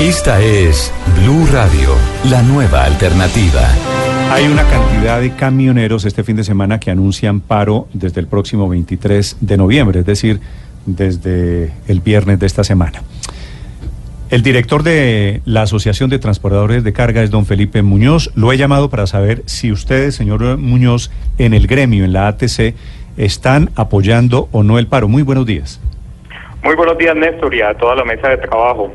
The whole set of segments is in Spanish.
Esta es Blue Radio, la nueva alternativa. Hay una cantidad de camioneros este fin de semana que anuncian paro desde el próximo 23 de noviembre, es decir, desde el viernes de esta semana. El director de la Asociación de Transportadores de Carga es don Felipe Muñoz. Lo he llamado para saber si ustedes, señor Muñoz, en el gremio, en la ATC, están apoyando o no el paro. Muy buenos días. Muy buenos días, Néstor, y a toda la mesa de trabajo.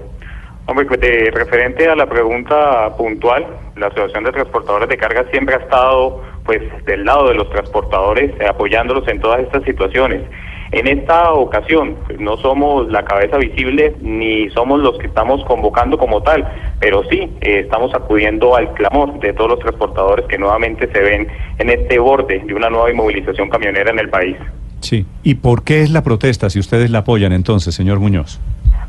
Hombre, pues, de referente a la pregunta puntual, la Asociación de Transportadores de Carga siempre ha estado pues del lado de los transportadores, eh, apoyándolos en todas estas situaciones. En esta ocasión, pues, no somos la cabeza visible ni somos los que estamos convocando como tal, pero sí eh, estamos acudiendo al clamor de todos los transportadores que nuevamente se ven en este borde de una nueva inmovilización camionera en el país. Sí. ¿Y por qué es la protesta si ustedes la apoyan entonces, señor Muñoz?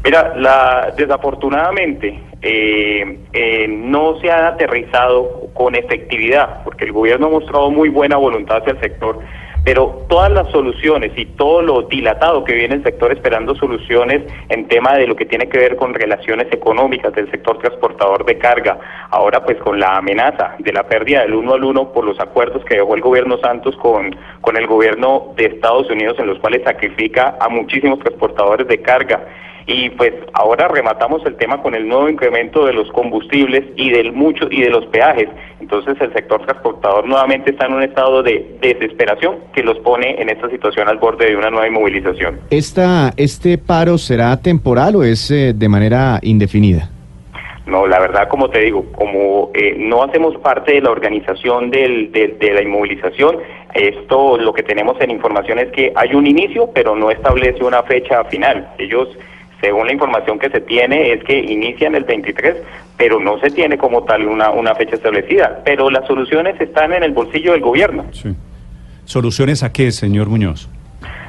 Mira, la, desafortunadamente eh, eh, no se ha aterrizado con efectividad, porque el gobierno ha mostrado muy buena voluntad hacia el sector, pero todas las soluciones y todo lo dilatado que viene el sector esperando soluciones en tema de lo que tiene que ver con relaciones económicas del sector transportador de carga, ahora pues con la amenaza de la pérdida del uno al uno por los acuerdos que dejó el gobierno Santos con, con el gobierno de Estados Unidos en los cuales sacrifica a muchísimos transportadores de carga y pues ahora rematamos el tema con el nuevo incremento de los combustibles y del mucho y de los peajes. Entonces el sector transportador nuevamente está en un estado de desesperación que los pone en esta situación al borde de una nueva inmovilización. Esta, ¿Este paro será temporal o es eh, de manera indefinida? No, la verdad, como te digo, como eh, no hacemos parte de la organización del, de la inmovilización, esto lo que tenemos en información es que hay un inicio, pero no establece una fecha final. Ellos según la información que se tiene, es que inician el 23, pero no se tiene como tal una, una fecha establecida. Pero las soluciones están en el bolsillo del gobierno. Sí. ¿Soluciones a qué, señor Muñoz?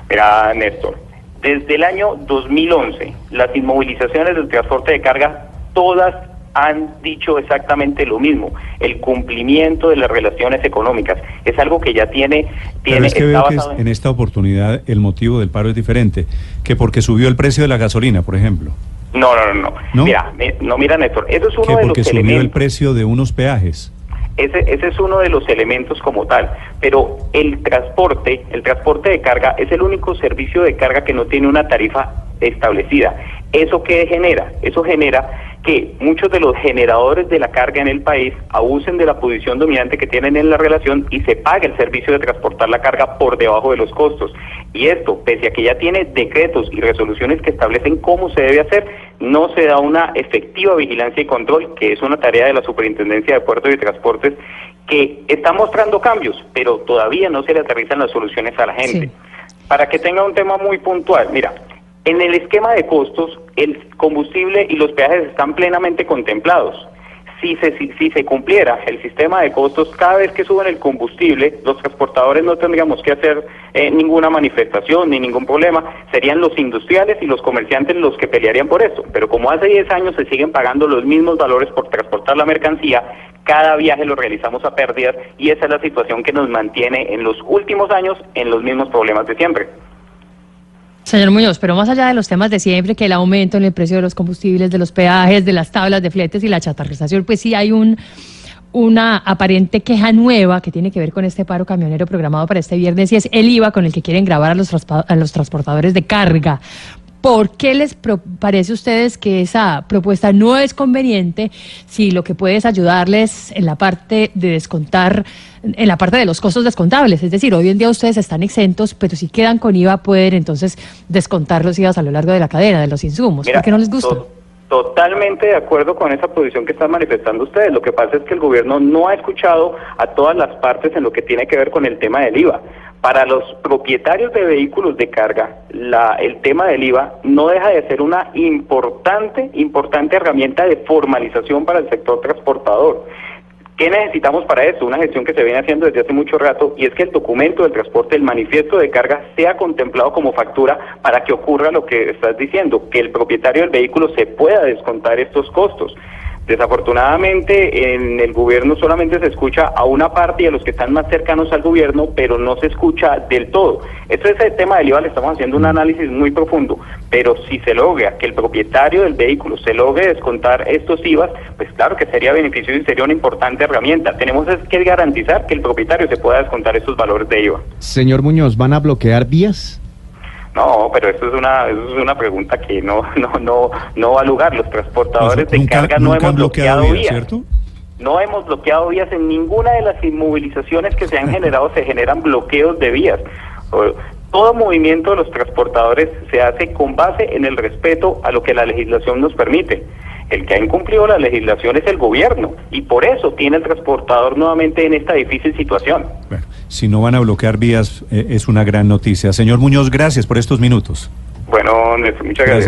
Mira, Néstor, desde el año 2011, las inmovilizaciones del transporte de carga, todas han dicho exactamente lo mismo, el cumplimiento de las relaciones económicas. Es algo que ya tiene... tiene es que veo que en... esta oportunidad el motivo del paro es diferente, que porque subió el precio de la gasolina, por ejemplo. No, no, no. no. Mira, no, mira, Néstor, eso es uno de porque subió el precio de unos peajes. Ese, ese es uno de los elementos como tal, pero el transporte, el transporte de carga es el único servicio de carga que no tiene una tarifa establecida. ¿Eso qué genera? Eso genera que muchos de los generadores de la carga en el país abusen de la posición dominante que tienen en la relación y se pague el servicio de transportar la carga por debajo de los costos. Y esto, pese a que ya tiene decretos y resoluciones que establecen cómo se debe hacer, no se da una efectiva vigilancia y control, que es una tarea de la Superintendencia de Puertos y Transportes, que está mostrando cambios, pero todavía no se le aterrizan las soluciones a la gente. Para que tenga un tema muy puntual, mira, en el esquema de costos, el combustible y los peajes están plenamente contemplados. Si se, si, se cumpliera el sistema de costos, cada vez que suben el combustible, los transportadores no tendríamos que hacer eh, ninguna manifestación ni ningún problema. Serían los industriales y los comerciantes los que pelearían por eso. Pero como hace 10 años se siguen pagando los mismos valores por transportar la mercancía, cada viaje lo realizamos a pérdidas y esa es la situación que nos mantiene en los últimos años en los mismos problemas de siempre. Señor Muñoz, pero más allá de los temas de siempre, que el aumento en el precio de los combustibles, de los peajes, de las tablas de fletes y la chatarrización, pues sí hay un una aparente queja nueva que tiene que ver con este paro camionero programado para este viernes y es el IVA con el que quieren grabar a los, a los transportadores de carga. ¿Por qué les parece a ustedes que esa propuesta no es conveniente si lo que puede es ayudarles en la parte de descontar, en la parte de los costos descontables? Es decir, hoy en día ustedes están exentos, pero si quedan con IVA pueden entonces descontar los IVAs a lo largo de la cadena, de los insumos. ¿Por qué no les gusta? Totalmente de acuerdo con esa posición que están manifestando ustedes. Lo que pasa es que el gobierno no ha escuchado a todas las partes en lo que tiene que ver con el tema del IVA. Para los propietarios de vehículos de carga, la, el tema del IVA no deja de ser una importante, importante herramienta de formalización para el sector transportador. ¿Qué necesitamos para eso? Una gestión que se viene haciendo desde hace mucho rato y es que el documento del transporte, el manifiesto de carga, sea contemplado como factura para que ocurra lo que estás diciendo, que el propietario del vehículo se pueda descontar estos costos. Desafortunadamente, en el gobierno solamente se escucha a una parte y a los que están más cercanos al gobierno, pero no se escucha del todo. Este es el tema del IVA, le estamos haciendo un análisis muy profundo, pero si se logra que el propietario del vehículo se logre descontar estos IVAs, pues claro que sería beneficioso y sería una importante herramienta. Tenemos que garantizar que el propietario se pueda descontar estos valores de IVA. Señor Muñoz, ¿van a bloquear vías? No, pero eso es una eso es una pregunta que no no no no va a lugar. Los transportadores de carga no hemos bloqueado vías, ¿cierto? No hemos bloqueado vías en ninguna de las inmovilizaciones que se han generado se generan bloqueos de vías. Todo movimiento de los transportadores se hace con base en el respeto a lo que la legislación nos permite. El que ha incumplido la legislación es el gobierno y por eso tiene el transportador nuevamente en esta difícil situación. Bueno, si no van a bloquear vías, eh, es una gran noticia. Señor Muñoz, gracias por estos minutos. Bueno, muchas gracias.